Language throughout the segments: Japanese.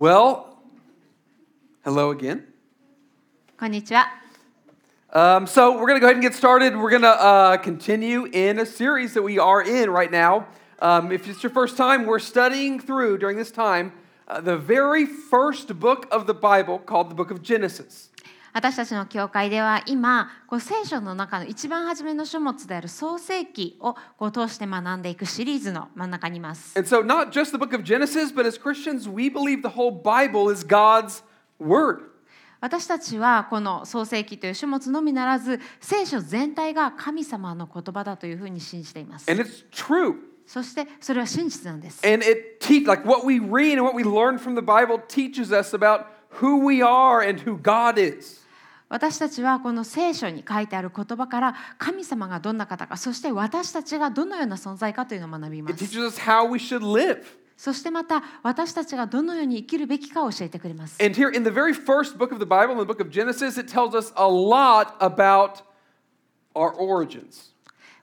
Well, hello again. Konnichiwa. Um, so we're going to go ahead and get started. We're going to uh, continue in a series that we are in right now. Um, if it's your first time, we're studying through during this time uh, the very first book of the Bible called the Book of Genesis. 私たちの教会では今こう聖書の中の一番初めの書物である創世記をこう通して学んでいくシリーズの真ん中にいます。And so, not just the book of Genesis, but as Christians, we believe the whole Bible is God's word. 私たちはこの創世記という書物のみならず聖書全体が神様の言葉だというふうに信じています。And it's true. そしてそれは真実なんです。And it teach like what we read and what we learn from the Bible teaches us about who we are and who God is. 私たちはこの聖書に書いてある言葉から神様がどんな方かそして私たちがどのような存在かというのを学びます.そしてまた私たちがどのように生きるべきかを教えてくれます And here in the very first book of the Bible, in the book of Genesis, it tells us a lot about our origins.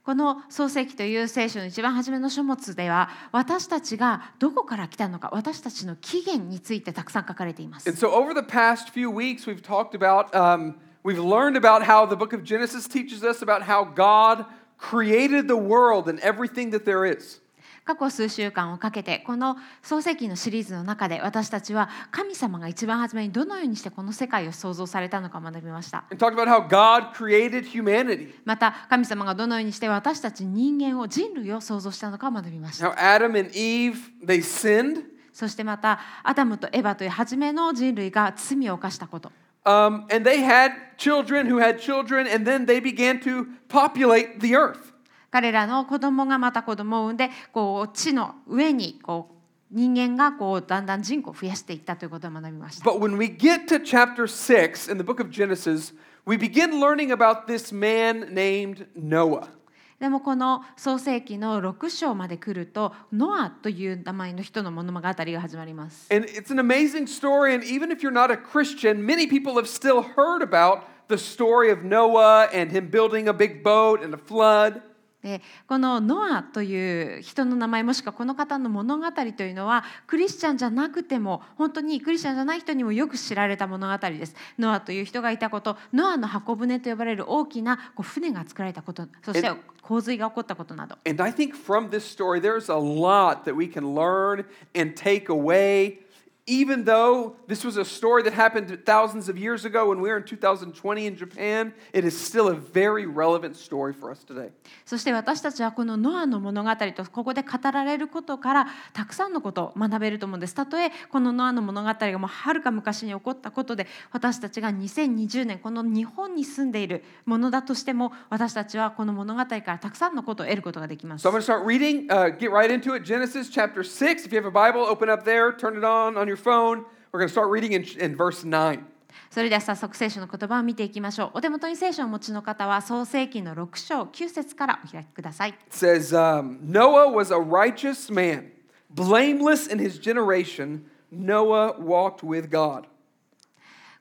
この創世記という聖書の一番初めの書物では私たちがどこから来たのか私たちの起源についてたくさん書かれています And so over the past few weeks, we've talked about, um, we've learned about how the book of Genesis teaches us about how God created the world and everything that there is. 過去数週間をかけてこの創世記のシリーズの中で私たちは神様が一番初めにどのようにしてこの世界を創造されたのかを学びました。また神様がどのようにして私たち人間を人類を創造したのかを学びました。Now, Adam and Eve, they そしてまたアダムとエヴァという初めの人類が罪を犯したこと。Um, and they had children who had children, and then they began to populate the earth. 彼らの子供がまた子供を産んでこう地の上にこう人間がこうだんだん人口を増やしていったということを学びました。But when we get to chapter 6 in the book of Genesis, we begin learning about this man named Noah. でもこの創世記の6章まで来るとノアという名前の人の物語が始まります。And it's an amazing story, and even if you're not a Christian, many people have still heard about the story of Noah and him building a big boat and a flood. でこのノアという人の名前もしくはこの方の物語というのはクリスチャンじゃなくても本当にクリスチャンじゃない人にもよく知られた物語です。ノアという人がいたことノアの箱舟と呼ばれる大きなこう船が作られたことそして洪水が起こったことなど And I think from this story, there's a lot that we can learn and take away. Even though this was a story that happened thousands of years ago when we were in 2020 in Japan, it is still a very relevant story for us today. そして私たちはこのノアの物語とここで語られることからたくさんのことを学べると思うんです。たとえこのノアの物語がもうはるか昔に起こったことで私たちが2020年この日本に住んでいるものだとしても私たちはこの物語からたくさんのことを得ることができます So I'm。going to start reading, uh, get right into it. Genesis chapter 6. If you have a Bible, open up there, turn it on on your phone. We're going to start reading in, in verse 9. それでは早速聖書の言葉を見ていきましょう。お手元に聖書をお持ちの方は創世記の6章9節からお開きください。It says, um, Noah was a righteous man, blameless in his generation. Noah walked with God.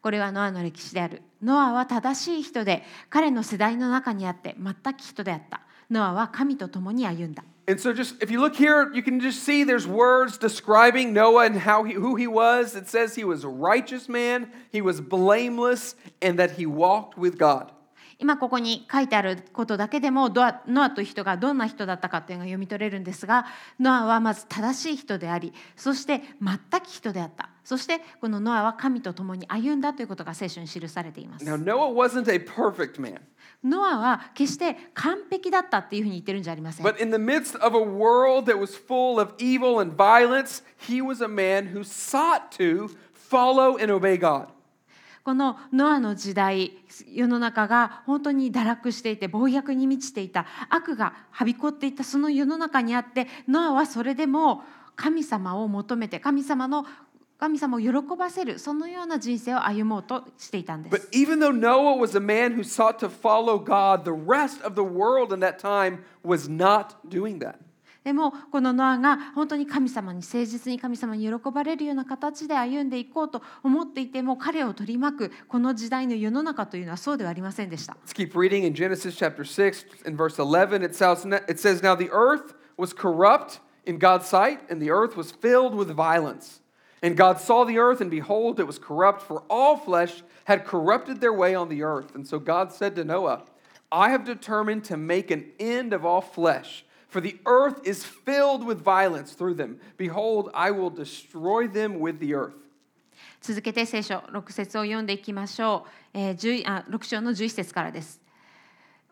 これはノアの歴史である。ノアは正しい人で、彼の世代の中にあって全く人であった。ノアは神と共に歩んだ。And so, just if you look here, you can just see there's words describing Noah and how he, who he was. It says he was a righteous man, he was blameless, and that he walked with God. 今ここに書いてあることだけでもドアノアという人がどんな人だったかというのが読み取れるんですがノアはまず正しい人でありそして全く人であった。そしてこのノアは神と共に歩んだということが聖書に記されています。Now, Noah wasn't a perfect man, ノアは決して完璧だったっていうふうに言ってるんじゃありません。But in the midst of a world that was full of evil and violence, he was a man who sought to follow and obey God. このノアの時代世の中が本当に堕落していて暴虐に満ちていた悪がはびこっていたその世の中にあってノアはそれでも神様を求めて神様の神様を喜ばせるそのような人生を歩もうとしていたんで But す。even though Noah was a man who sought to follow God, the rest of the world in that time was not doing that. でもこのノアが本当に神様に誠実に神様に喜ばれるような形で歩んでいこうと思っていても彼を取り巻くこの時代の世の中というのはそうではありませんでした。Let's keep reading in Genesis chapter 6 and verse 11. It says, it says, Now the earth was corrupt in God's sight, and the earth was filled with violence. And God saw the earth, and behold, it was corrupt, for all flesh had corrupted their way on the earth. And so God said to Noah, I have determined to make an end of all flesh, for the earth is filled with violence through them. Behold, I will destroy them with the earth. 続けて聖書6節を読んでいきましょう、えー、あ6章の11節からです。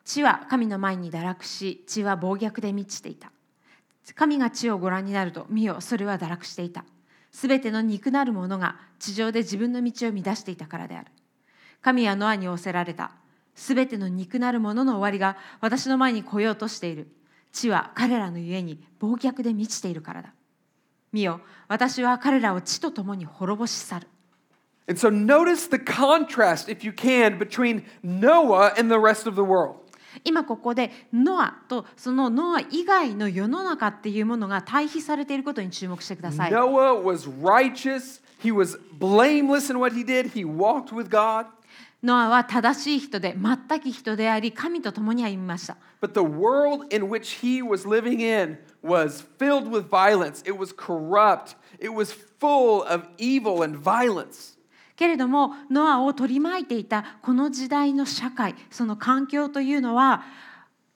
地は神の前に堕落し地は暴虐で満ちていた。神が地をご覧になると見よそれは堕落していた。すべての肉なるものが地上で自分の道を乱していたからである。神はノアに仰せられた。すべての肉なるものの終わりが私の前に来ようとしている。地は彼らのゆえに暴虐で満ちているからだ見よ私は彼らを地と共に滅ぼし去る And so notice the contrast, if you can, between Noah and the rest of the world. 今ここでノアとそのノア以外の世の中っていうものが対比されていることに注目してください。Noah was righteous, he was blameless in what he did, he walked with God. ノアは正しい人で全き人であり神と共に歩みました。But the world in which he was living in was filled with violence. It was corrupt. It was full of evil and violence. けれどもノアを取り巻いていたこの時代の社会その環境というのは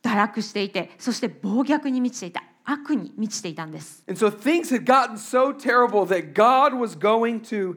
堕落していてそして暴虐に満ちていた悪に満ちていたんです。And so things had gotten so terrible that God was going to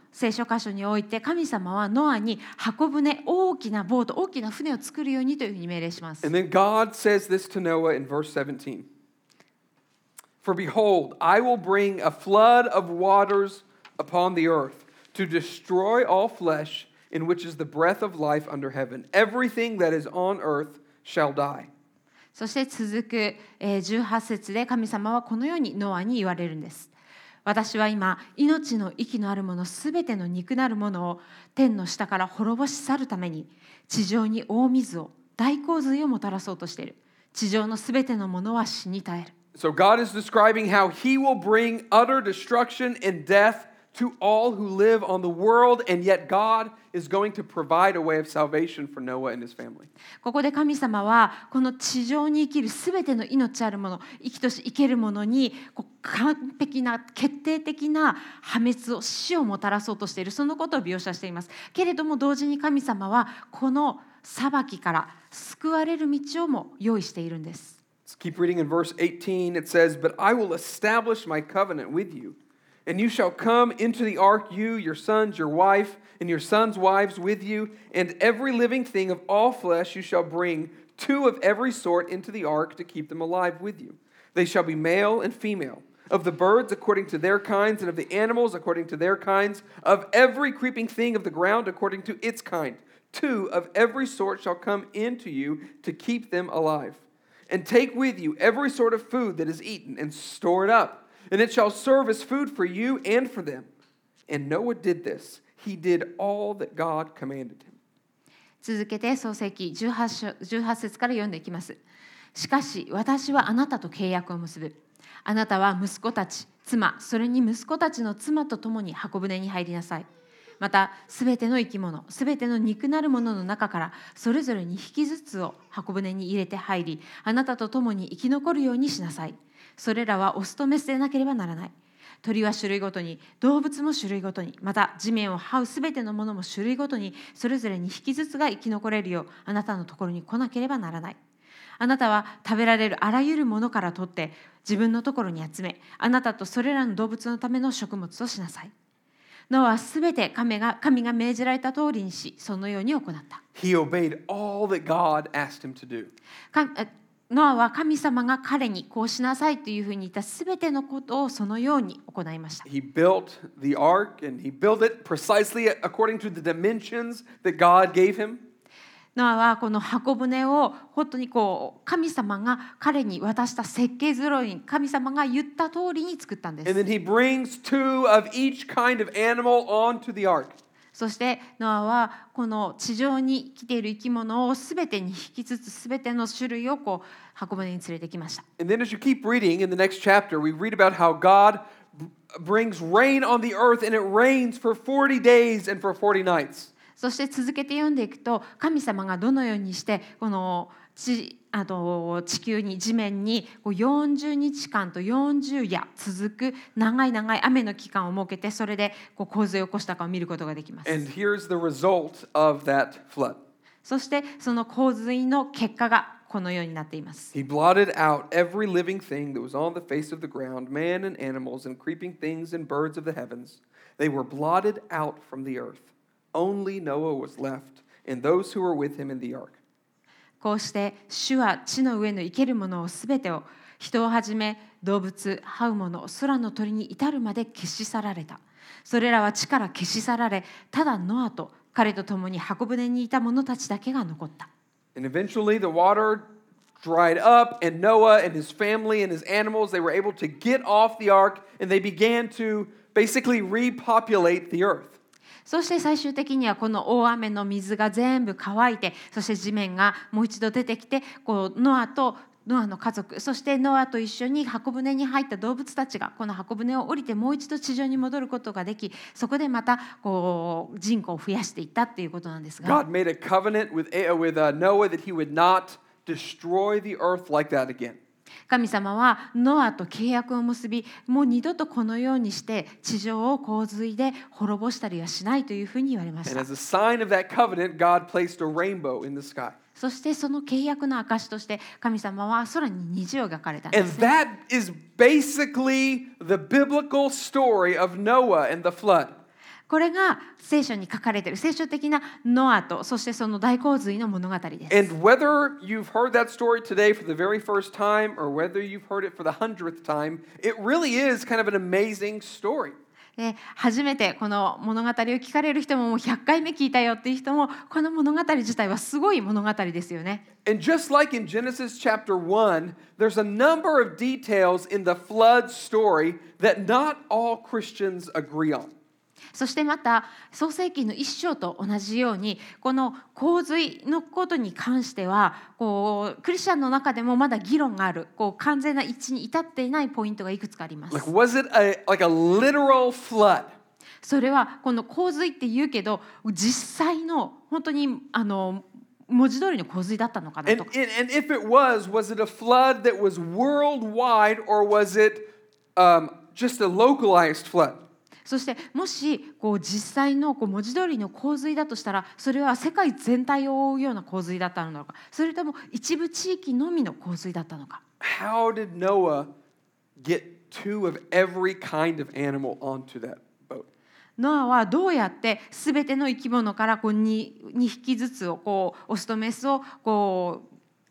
聖書箇所において神様はノアに箱舟大きなボート大きな船を作るようにというふうに命令します。And then God says this to Noah in verse 17 For behold, I will bring a flood of waters upon the earth to destroy all flesh, in which is the breath of life under heaven. Everything that is on earth shall die. そして続くえー18節で神様はこのようにノアに言われるんです。私は今命の息のあるものすべての肉なるものを天の下から滅ぼし去るために地上に大水を大洪水をもたらそうとしている。地上のすべてのものは死に絶える。So God is describing how he will bring utter destruction and death to all who live on the world, and yet God is going to provide a way of salvation for Noah and his family. ここで神様はこの地上に生きるすべての命あるもの生きとし生けるものにこう完璧な決定的な破滅を死をもたらそうとしているそのことを描写していますけれども同時に神様はこの裁きから救われる道をも用意しているんです Let's keep reading in verse 18. It says, But I will establish my covenant with you, and you shall come into the ark, you, your sons, your wife, and your sons' wives with you, and every living thing of all flesh you shall bring two of every sort into the ark to keep them alive with you. They shall be male and female. Of the birds according to their kinds, and of the animals according to their kinds, of every creeping thing of the ground according to its kind. Two of every sort shall come into you to keep them alive. And take with you every sort of food that is eaten, and store it up, and it shall serve as food for you and for them. And Noah did this. He did all that God commanded him. 続けて創世記 18, 章18節から読んでいきますしかし私はあなたと契約を結ぶあなたは息子たち妻それに息子たちの妻と共に箱舟に入りなさいまたすべての生き物すべての肉なるものの中からそれぞれ2匹ずつを箱舟に入れて入りあなたと共に生き残るようにしなさいそれらはオスとメスでなければならない。鳥は種類ごとに動物も種類ごとにまた地面を這うすべてのものも種類ごとにそれぞれ2匹ずつが生き残れるようあなたのところに来なければならない。あなたは食べられるあらゆるものから取って自分のところに集めあなたとそれらの動物のための食物としなさい。ノアはすべて神が神が命じられた通りにしそのように行った。He obeyed all that God asked him to do. ノアは神様が彼にこうしなさいというふうに言ったすべてのことをそのように行いました He built the ark, and he built it precisely according to the dimensions that God gave him. ノアはこの箱舟を本当にこう神様が彼に渡した設計図ろいに神様が言った通りに作ったんで And す then he brings two of each kind of animal onto the ark. そしてノアはこの地上に来ている生き物をすべてに引きつつすべての種類をこう箱舟に連れてきました。And then as you keep reading in the next chapter, we read about how God brings rain on the earth and it rains for 40 days and for 40 nights. そして続けて読んでいくと神様がどのようにしてこの地あと地球に地面にこう40日間と40夜続く長い長い雨の期間を設けてそれでこう洪水を起こしたかを見ることができます。And here's the result of that flood そしてその洪水の結果がこのようになっています。He blotted out every living thing that was on the face of the ground, man and animals, and creeping things and birds of the heavens. They were blotted out from the earth. Only Noah was left, and those who were with him in the ark. こうして主は地の上の生けるものをすべてを人をはじめ動物這うもの空の鳥に至るまで消し去られたそれらは地から消し去られただノアと彼と共に箱舟にいた者たちだけが残った And eventually the water dried up, and Noah and his family and his animals, they were able to get off the ark, and they began to basically repopulate the earth. そして最終的にはこの大雨の水が全部乾いてそして地面がもう一度出てきてこうノアとノアの家族そしてノアと一緒に箱舟に入った動物たちがこの箱舟を降りてもう一度地上に戻ることができそこでまたこう人口を増やしていったっていうことなんですが God made a covenant with, with、uh, Noah that he would not destroy the earth like that again. 神様はノアと契約を結びもう二度とこのようにして地上を洪水で滅ぼしたりはしないというふうに言われまし And た as a sign of that covenant, God placed a rainbow in the sky. そしてその契約の証として神様は空に虹を描かれたんで And す、ね。that is basically the biblical story of Noah and the flood. これが聖書に書かれている聖書的なノアとそしてその大洪水の物語です。And whether you've heard that story today for the very first time or whether you've heard it for the hundredth time, it really is kind of an amazing story. で初めてこの物語を聞かれる人ももう100回目聞いたよっていう人もこの物語自体はすごい物語ですよね。And just like in Genesis chapter 1, there's a number of details in the flood story that not all Christians agree on. そしてまた創世記の一章と同じようにこの洪水のことに関してはこうクリスチャンの中でもまだ議論があるこう完全な一致に至っていないポイントがいくつかあります。Like, was it a, like a literal flood? それはこの洪水って言うけど実際の本当にあの文字通りの洪水だったのかな And, とか and, and if it was, was it a flood that was worldwide or was it um, just a localized flood? そしてもしこう実際のこう文字通りの洪水だとしたらそれは世界全体を覆うような洪水だったのか？それとも一部地域のみの洪水だったのか？How did Noah get two of every kind of animal onto that? ノアはどうやって全ての生き物からこう 2, 2匹ずつをこうオスとメスをこ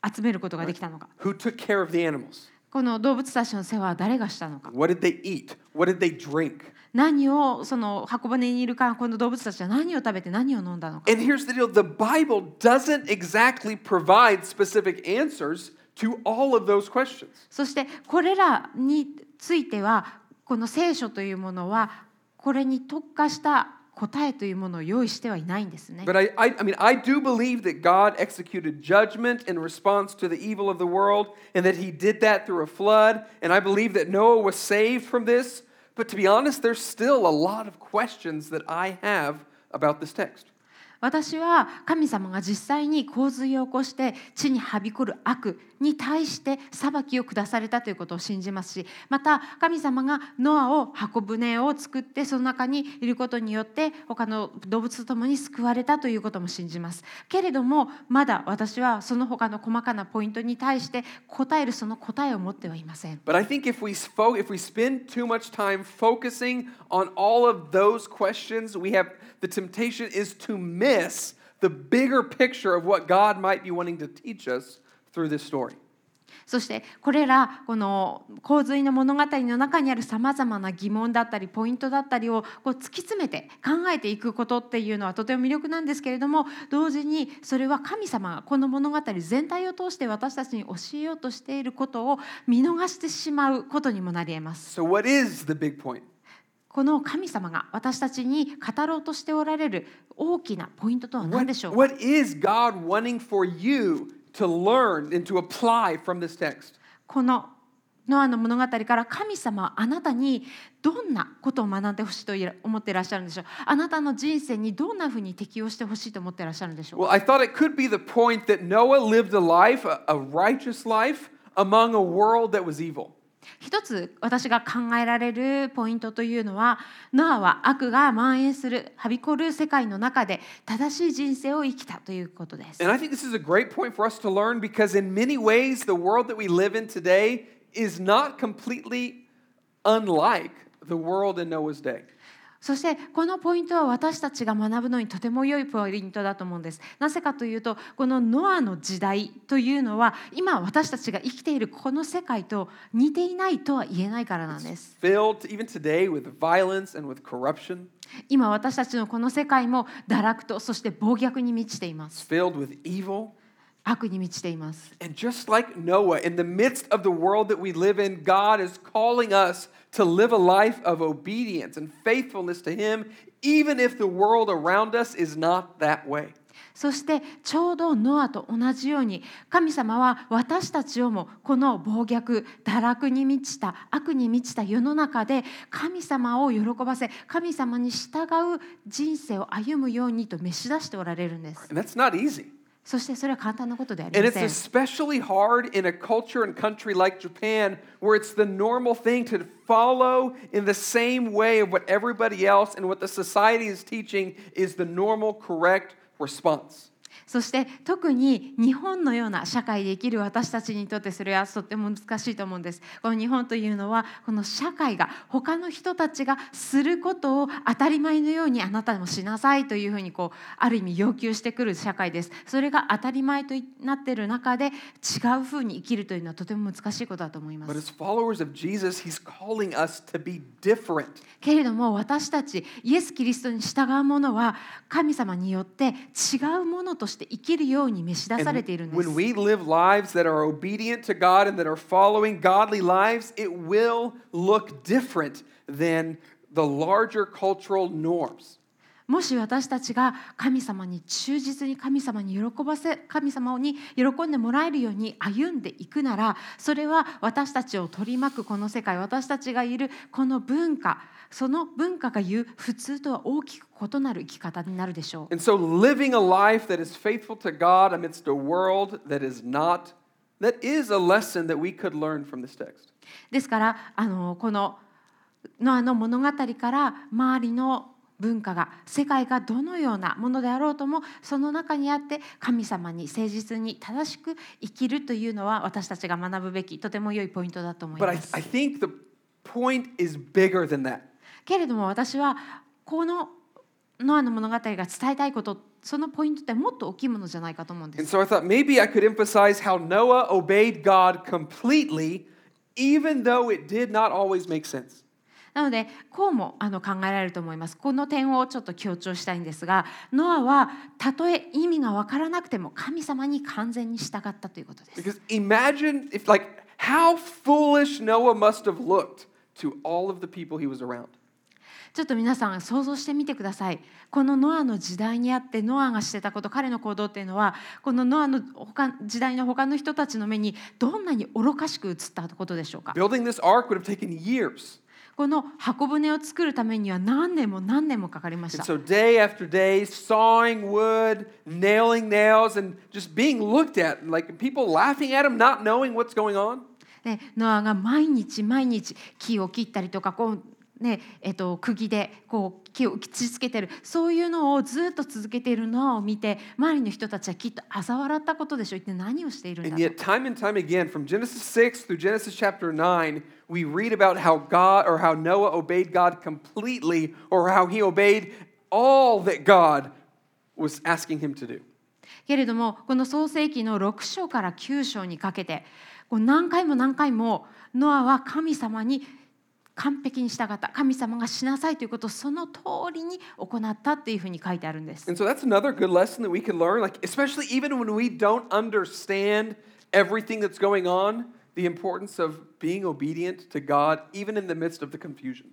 う集めることができたのか？Who took care of the animals? この動物たちの世話は誰がしたのか What did they eat? What did they drink? 何をその箱舟にいるかこの動物たちは何を食べて何を飲んだのか And here's the deal the Bible doesn't exactly provide specific answers to all of those questions. そしてこれらについてはこの聖書というものはこれに特化した答えというものを用意してはいないんですね。But I, I, I mean, I do believe that God executed judgment in response to the evil of the world and that he did that through a flood. And I believe that Noah was saved from this. But to be honest, there's still a lot of questions that I have about this text. 私は神様が実際に洪水を起こして地にはびこる悪に対して裁きを下されたということを信じますしまた神様がノアを箱舟を作ってその中にいることによって他の動物と共に救われたということも信じますけれどもまだ私はその他の細かなポイントに対して答えるその答えを持ってはいません But I think if we, fo- if we spend too much time focusing on all of those questions, we have the temptation is to miss the bigger picture of what God might be wanting to teach us through this story. そしてこれらこの洪水の物語の中にあるさまざまな疑問だったりポイントだったりをこう突き詰めて考えていくことっていうのはとても魅力なんですけれども同時にそれは神様がこの物語全体を通して私たちに教えようとしていることを見逃してしまうことにもなり得ます。So, what is the big point? この神様が私たちに語ろうとしておられる大きなポイントとは何 What, でしょうか？What is God wanting for you to learn and to apply from this text? このノアの物語から神様はあなたにどんなことを学んでほしいと思っていらっしゃるんでしょうあなたの人生にどんなふうに適応してほしいと思っていらっしゃるんでしょう Well, I thought it could be the point that Noah lived a life, a, a righteous life, among a world that was evil. 一つ私が考えられるポイントというのはノアは悪が蔓延するはびこる世界の中で正しい人生を生きたということです。And I think this is a great point for us to learn because, in many ways, the world that we live in today is not completely unlike the world in Noah's day. そしてこのポイントは私たちが学ぶのにとても良いポイントだと思うんです。なぜかというとこのノアの時代というのは今私たちが生きているこの世界と似ていないとは言えないからなんです。Filled, even today, with violence and with corruption. 今私たちのこの世界も堕落とそして暴虐に満ちています。filled with evil. 悪に満ちています。And just like Noah, in the midst of the world that we live in, God is calling us to live a life of obedience and faithfulness to Him, even if the world around us is not that way. そしてちょうどノアと同じように神様は私たちをもこの暴虐堕落に満ちた悪に満ちた世の中で神様を喜ばせ神様に従う人生を歩むようにと召し出しておられるんです。And that's not easy. そしてそれは簡単なことではあり And ま it's せん。 especially hard in a culture and country like Japan, where it's the normal thing to follow in the same way of what everybody else and what the society is teaching is the normal, correct response. そして特に日本のような社会で生きる私たちにとってそれはとっても難しいと思うんです。この日本というのはこの社会が他の人たちがすることを当たり前のようにあなたもしなさいというふうにこうある意味要求してくる社会です。それが当たり前となっている中で違うふうに生きるというのはとても難しいことだと思います。as followers of Jesus, He's calling us to be different. けれども私たちイエス・キリストに従う者は神様によって違うものとして 生きるように召し出されているん And です when。we live lives that are obedient to God and that are following godly lives, it will look different than the larger cultural norms. もし私たちが神様に忠実に神様に喜ばせ神様に喜んでもらえるように歩んでいくならそれは私たちを取り巻くこの世界私たちがいるこの文化その文化が言う普通とは大きく異なる生き方になるでしょう。And so, living a life that is faithful to God amidst a world that is not, that is a lesson that we could learn from this text. ですからあのこのノアの物語から周りの文化が世界がどのようなものであろうともその中にあって神様に誠実に正しく生きるというのは私たちが学ぶべきとても良いポイントだと思います。けれども私はこのノアの物語が伝えたいことそのポイントってもっと大きいものじゃないかと思うんです。And so I thought maybe I could emphasize how Noah obeyed God completely even though it did not always make sense. なのでこうもあの考えられると思います。この点をちょっと強調したいんですがノアはたとえ意味が分からなくても神様に完全に従ったということです。Because imagine if, like, how foolish Noah must have looked to all of the people he was around. ちょっと皆さん想像してみてください。このノアの時代にあってノアがしてたこと彼の行動っていうのはこのノアの他時代の他の人たちの目にどんなに愚かしく映ったことでしょうか Building this ark would have taken years. この箱舟を作るためには何年も何年もかかりまし And た。so, day after day, sawing wood, nailing nails, and just being looked at, like people laughing at him, not knowing what's going on. でノアが毎日毎日木を切ったりとかこう、ねえっと、釘でこう木を打ちつけてるそういうのをずっと続けているノアを見て周りの人たちはきっと嘲笑ったことでしょう一体何をしているんだ And と yet, time and time again, from Genesis 6 through Genesis chapter 9, we read about how God or how Noah obeyed God completely or how he obeyed all that God was asking him to do. けれどもこの創世記の6章から9章にかけてこう何回も何回もノアは神様に完璧に従った神様がしなさいということをその通りに行ったっていうふうに書いてあるんです。 And so that's another good lesson that we can learn, like especially even when we don't understand everything that's going on, the importance of being obedient to God even in the midst of the confusion.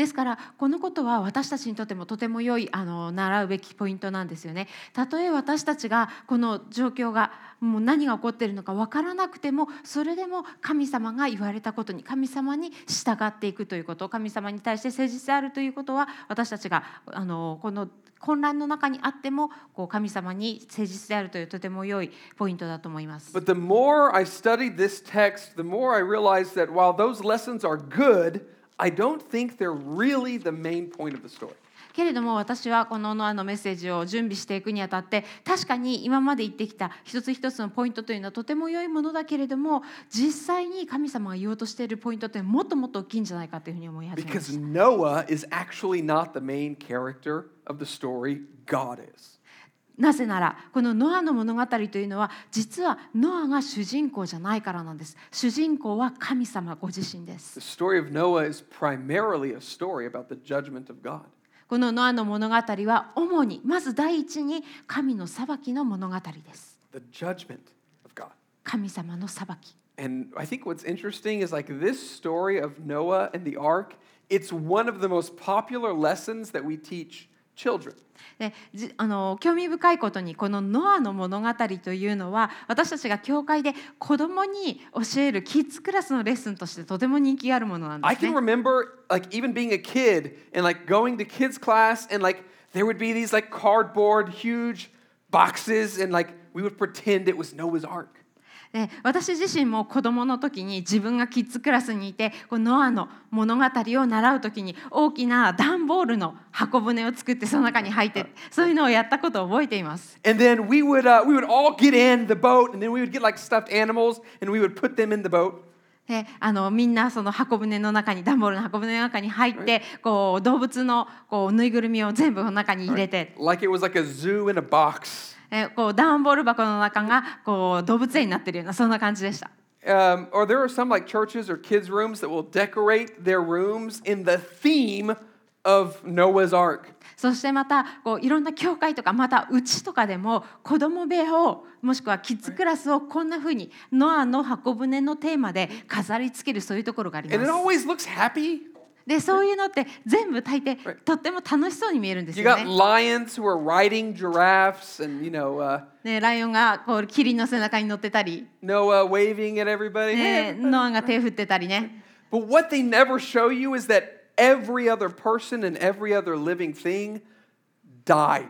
ですからこのことは私たちにとってもとても良いあの習うべきポイントなんですよね。たとえ私たちがこの状況がもう何が起こっているのか分からなくてもそれでも神様が言われたことに神様に従っていくということ神様に対して誠実であるということは私たちがあのこの混乱の中にあってもこう神様に誠実であるというとても良いポイントだと思います。But the more I studied this text, the more I realized that while those lessons are good, I don't think they're really the main point of the story. けれども私はこのノアのメッセージを準備していくにあたって確かに今まで言ってきた一つ一つのポイントというのはとても良いものだけれども実際に神様が言おうとしているポイントってもっともっと大きいんじゃないかというふうに思い始めまし Because た。Noah is actually not the main character of the story, God is. なぜならこのノアの物語というのは実はノアが主人公じゃないからなんです。主人公は神様ご自身です。このノアの物語は主にまず第一に神の裁きの物語です。神様の裁き。And I think what's interesting is like this story of Noah and the ark, it's one of the most popular lessons that we teach children. でじあの興味深いことにこのノアの物語というのは私たちが教会で子供に教えるキッズクラスのレッスンとしてとても人気があるものなんで I す can ね。remember like even being a kid and like going to kids class and like there would be these like cardboard huge boxes and like we would pretend it was Noah's ark. で私自身も子供の時に自分がキッズクラスにいてこうノアの物語を習う時に大きな段ボールの箱舟を作ってその中に入ってそういうのをやったことを覚えています。And then we would uh, we would all get in the boat and then we would get like stuffed animals and we would put them in the boat. であのみんなその箱舟の中に段ボールの箱舟の中に入ってこう動物のこうぬいぐるみを全部の中に入れて Like it was like a zoo in a box. えこう段ボール箱の中がこう動物園になってるようなそんな感じでした。Um, or there are some like churches or kids' rooms that will decorate their rooms in the theme of Noah's Ark. そしてまたこういろんな教会とかまたうちとかでも子供部屋をもしくはキッズクラスをこんな風にノアの箱舟のテーマで飾り付けるそういうところがあります。always looks happy. でそういうのって全部大抵とっても楽しそうに見えるんです You よ got ね。 lions who are riding giraffes and, you know, uh, ねライオンがこうキリンの背中に乗ってたり、 Noah waving at everybody. ね Hey, ノアが手振ってたりね。 But what they never show you is that every other person and every other living thing died.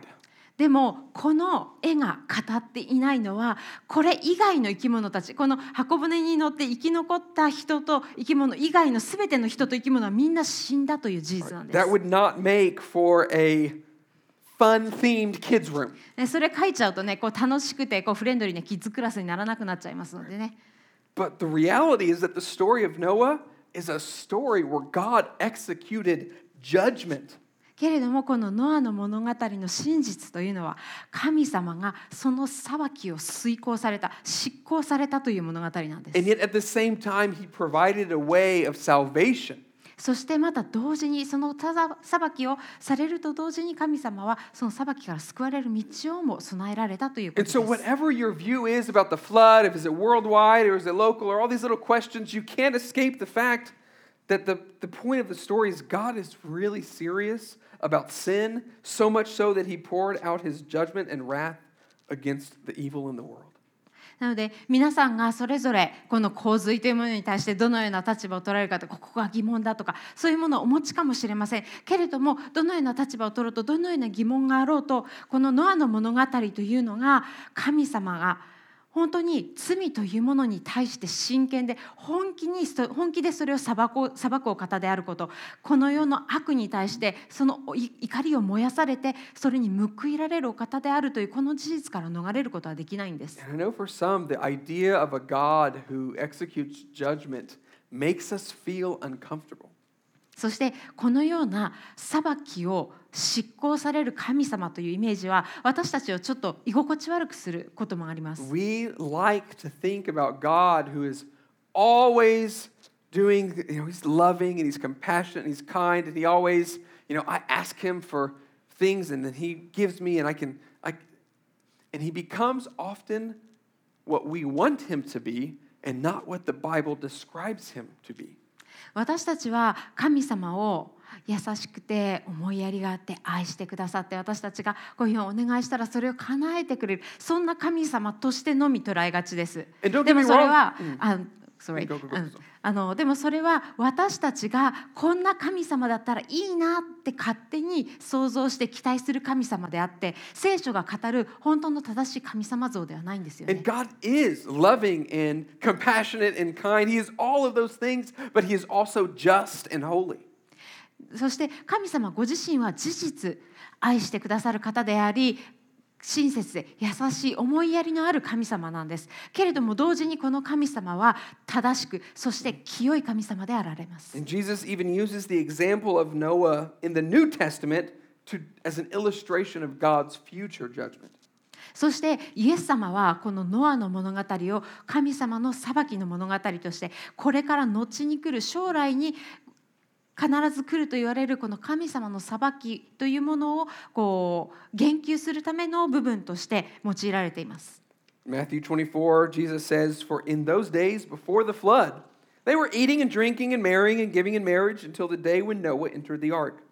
でもこの絵が語っていないのはこれ以外の生き物たちこの箱舟に乗って生き残った人と生き物以外の全ての人と生き物はみんな死んだという事実なんです That。would not make for a fun themed kids' room. ねそれ書いちゃうとねこう楽しくてこうフレンドリーなキッズクラスにならなくなっちゃいますのでね。But the reality is that the story of Noah is a story where God executed judgment. けれどもこのノアの物語の真実というのは神様がその裁きを遂行された執行されたという物語なんです。Time, そしてまた同時にその裁きをされると同時に神様はその裁きから救われる道をも備えられたということです。That the, the point of the story is God is really serious about sin, so much so that he poured out his judgment and wrath against the evil in the world. なので皆さんがそれぞれこの洪水というものに対してどのような立場を取られるかとかここが疑問だとかそういうものをお持ちかもしれませんけれどもどのような立場を取ろうとどのような疑問があろうとこのノアの物語というのが神様が本当に罪というものに対して真剣で本気に本気でそれを裁こ裁くお方であることこの世の悪に対してその怒りを燃やされてそれに報いられるお方であるというこの事実から逃れることはできないんです。And I know for some, the idea of a God who executes judgment makes us feel uncomfortable. そしてこのような裁きを執行される神様というイメージは私たちをちょっと居心地悪くすることもあります。We like to think about God who is always doing, you know, he's loving and he's compassionate and he's kind and he always, you know, I ask him for things and then he gives me and I can, I, and he becomes often what we want him to be and not what the Bible describes him to be. 私たちは神様を優しくて思いやりがあって愛してくださって私たちがこういうふうにお願いしたらそれを叶えてくれるそんな神様としてのみ捉えがちです。でもそれ.は、うんあ sorry あのでもそれは私たちがこんな神様だったらいいなって勝手に想像して期待する神様であって聖書が語る本当の正しい神様像ではないんですよ And ね。God is loving and compassionate and kind. He is all of those things, but He is also just and holy. そして神様ご自身は事実愛してくださる方であり親切で優しい思いやりのある神様なんですけれども同時にこの神様は正しくそして清い神様であられます。そしてイエス様はこのノアの物語を神様の裁きの物語としてこれから後に来る将来に必ず来ると言われるこの神様の裁きというものをこう言及するための部分として用いられています。Matthew 24, Jesus says, For in those days before the flood, they were eating and drinking and marrying and giving in marriage until the day when Noah entered the ark.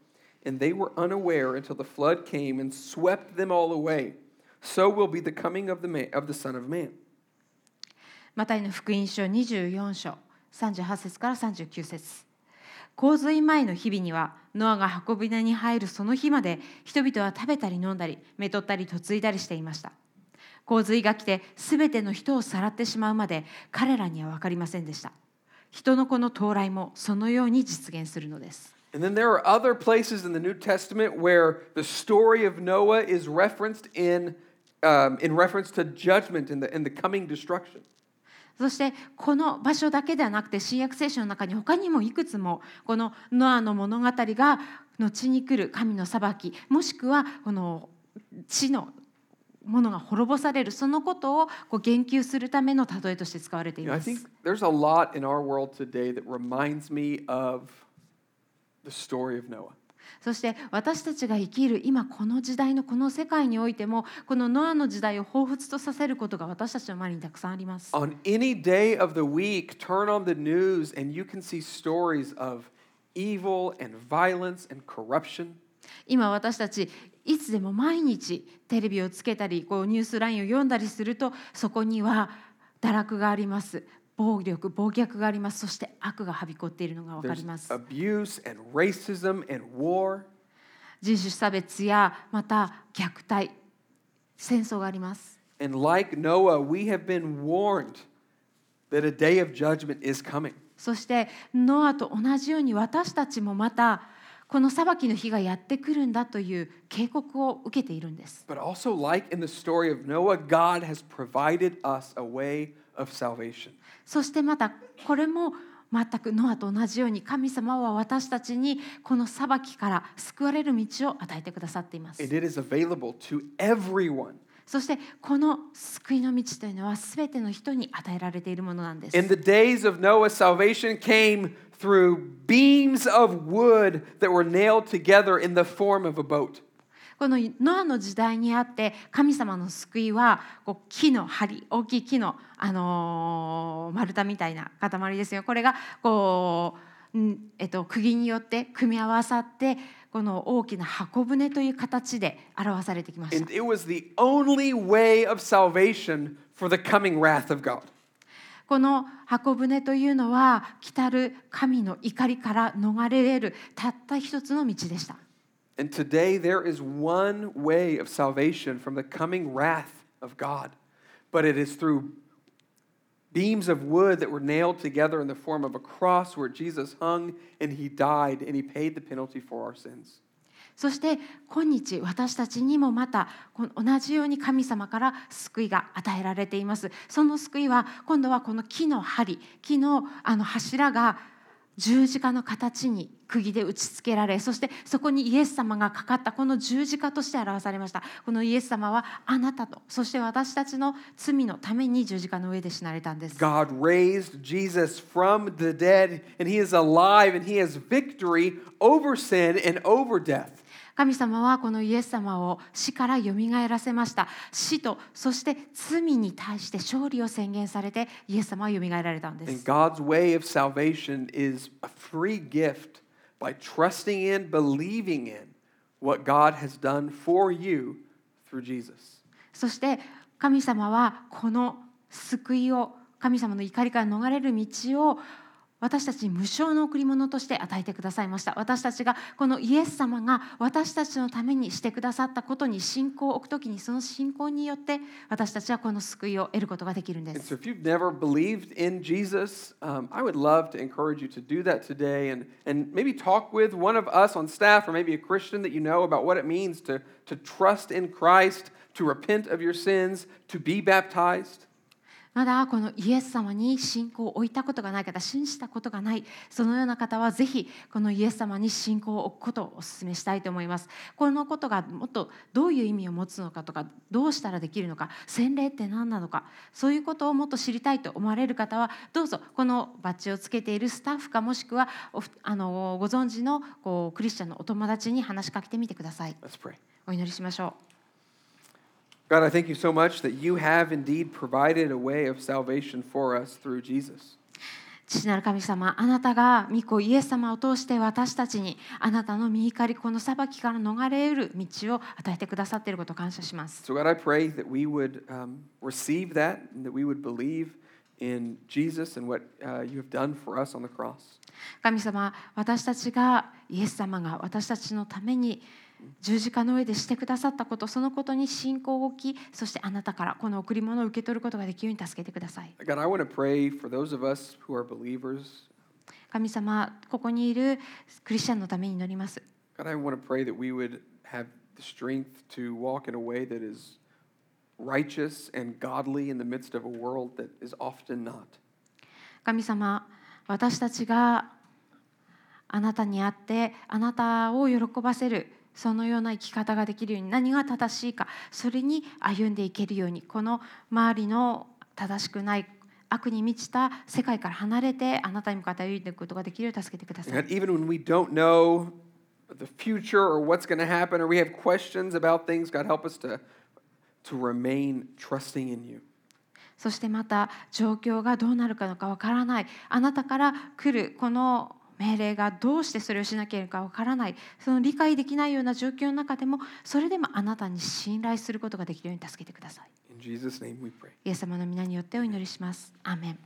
And they were unaware until the flood came and swept them all away. So will be the coming of the, man, of the Son of Man. マタイの福音書24章38節から39節洪水前の日々にはノアが箱舟に入るその日まで人々は食べたり飲んだりめとったり嫁いだりしていました洪水が来てすべての人をさらってしまうまで彼らには分かりませんでした人の子の到来もそのように実現するのです And then there are other places in the New Testament where the story of Noah is referenced in, um, in reference to judgment and the, and the coming destruction. そしてこの場所だけではなくて新約聖書の中に他にもいくつもこのノアの物語が後に来る神の裁きもしくはこの地のものが滅ぼされるそのことをこう言及するための例えとして使われています You know. そして私たちが生きる今この時代のこの世界においてもこのノアの時代を彷彿とさせることが私たちの周りにたくさんあります。On any day of the week, turn on the news and you can see stories of evil and violence and corruption. 今私たちいつでも毎日テレビをつけたりこうニュースラインを読んだりするとそこには堕落があります暴力暴虐がありますそして悪がはびこっているのが分かります abuse and racism and war. 人種差別やまた虐待戦争があります And like Noah, we have been warned that a day of judgment is coming. そしてノアと同じように私たちもまたこの裁きの日がやってくるんだという警告を受けているんです。そしてまた、これも全くノアと同じように、神様は私たちにこの裁きから救われる道を与えてくださっています。And そしてこの救いの道というのはすべての人に与えられているものなんです。Through beams of wood that were nailed together in the form of a boat. このノアの時代にあって神様の救いはこう木の梁大きい木の、あのー丸太みたいな塊ですよ。これがこう、んえっと、釘によって組み合わさってこの大きな箱舟という形で表されてきましたこの箱舟というのは来たる神の怒りから逃れれるたった一つの道でした。And today there is one way of salvation from the coming wrath of God, but it is through beams of wood that were nailed together in the form of a cross where Jesus hung and he died and he paid the penalty for our sins. そして今日私たちにもまた同じように神様から救いが与えられています。その救いは今度はこの木の針木のあの柱が十字架の形に釘で打ち付けられそしてそこにイエス様がかかったこの十字架として表されましたこのイエス様はあなたとそして私たちの罪のために十字架の上で死なれたんです God raised Jesus from the dead and he is alive and he has victory over sin and over death. 神様はこのイエス様を死からよみがえらせました死とそして罪に対して勝利を宣言されてイエス様はよみがえられたんです God's way of salvation is a free gift by trusting in, believing in what God has done for you through Jesus. そして神様はこの救いを神様の怒りから逃れる道を私たちに無償の贈り物として与えてくださいました私たちがこのイエス様が私たちのためにしてくださったことに信仰を置くときにその信仰によって私たちはこの救いを得ることができるんです so, if you've never believed in Jesus, um, I would love to encourage you to do that today and, and maybe talk with one of us on staff or maybe a Christian that you know about what it means to, to trust in Christ, to repent of your sins, to be baptized. まだこのイエス様に信仰を置いたことがない方信じたことがないそのような方はぜひこのイエス様に信仰を置くことをお勧めしたいと思います。このことがもっとどういう意味を持つのかとかどうしたらできるのか洗礼って何なのかそういうことをもっと知りたいと思われる方はどうぞこのバッジをつけているスタッフかもしくはあのご存知のこうクリスチャンのお友達に話しかけてみてください.お祈りしましょう God, I thank you so much that you have indeed provided a way of salvation for us through Jesus. 父なる神様あなたが御子イエス様を通して私たちにあなたの御怒りこの裁きから逃れる道を与えてくださっていることを感謝します So, God, I pray that we would um, receive that that we would believe in Jesus and what uh, you have done for us on the cross. 神様私たちがイエス様が私たちのために十字架の上でしてくださったことそのことに信仰を置きそしてあなたからこの贈り物を受け取ることができるように助けてください.神様ここにいるクリスチャンのために祈ります God, I want to pray that we would have the strength to walk in a way that is righteous and godly in the midst of a world that is often not. 神様私たちがあなたにあってあなたを喜ばせるそのような生き方ができるように何が正しいかそれに歩んでいけるようにこの周りの正しくない悪に満ちた世界から離れてあなたに向かって歩いていくことができるように助けてください God, even when we don't know the future or what's going to happen or we have questions about things, God, help us to, to remain trusting in you. そしてまた状況がどうなるかのかわからないあなたから来るこの命令がどうしてそれをしなければかわからないその理解できないような状況の中でもそれでもあなたに信頼することができるように助けてください.イエス様の皆によってお祈りします。アーメン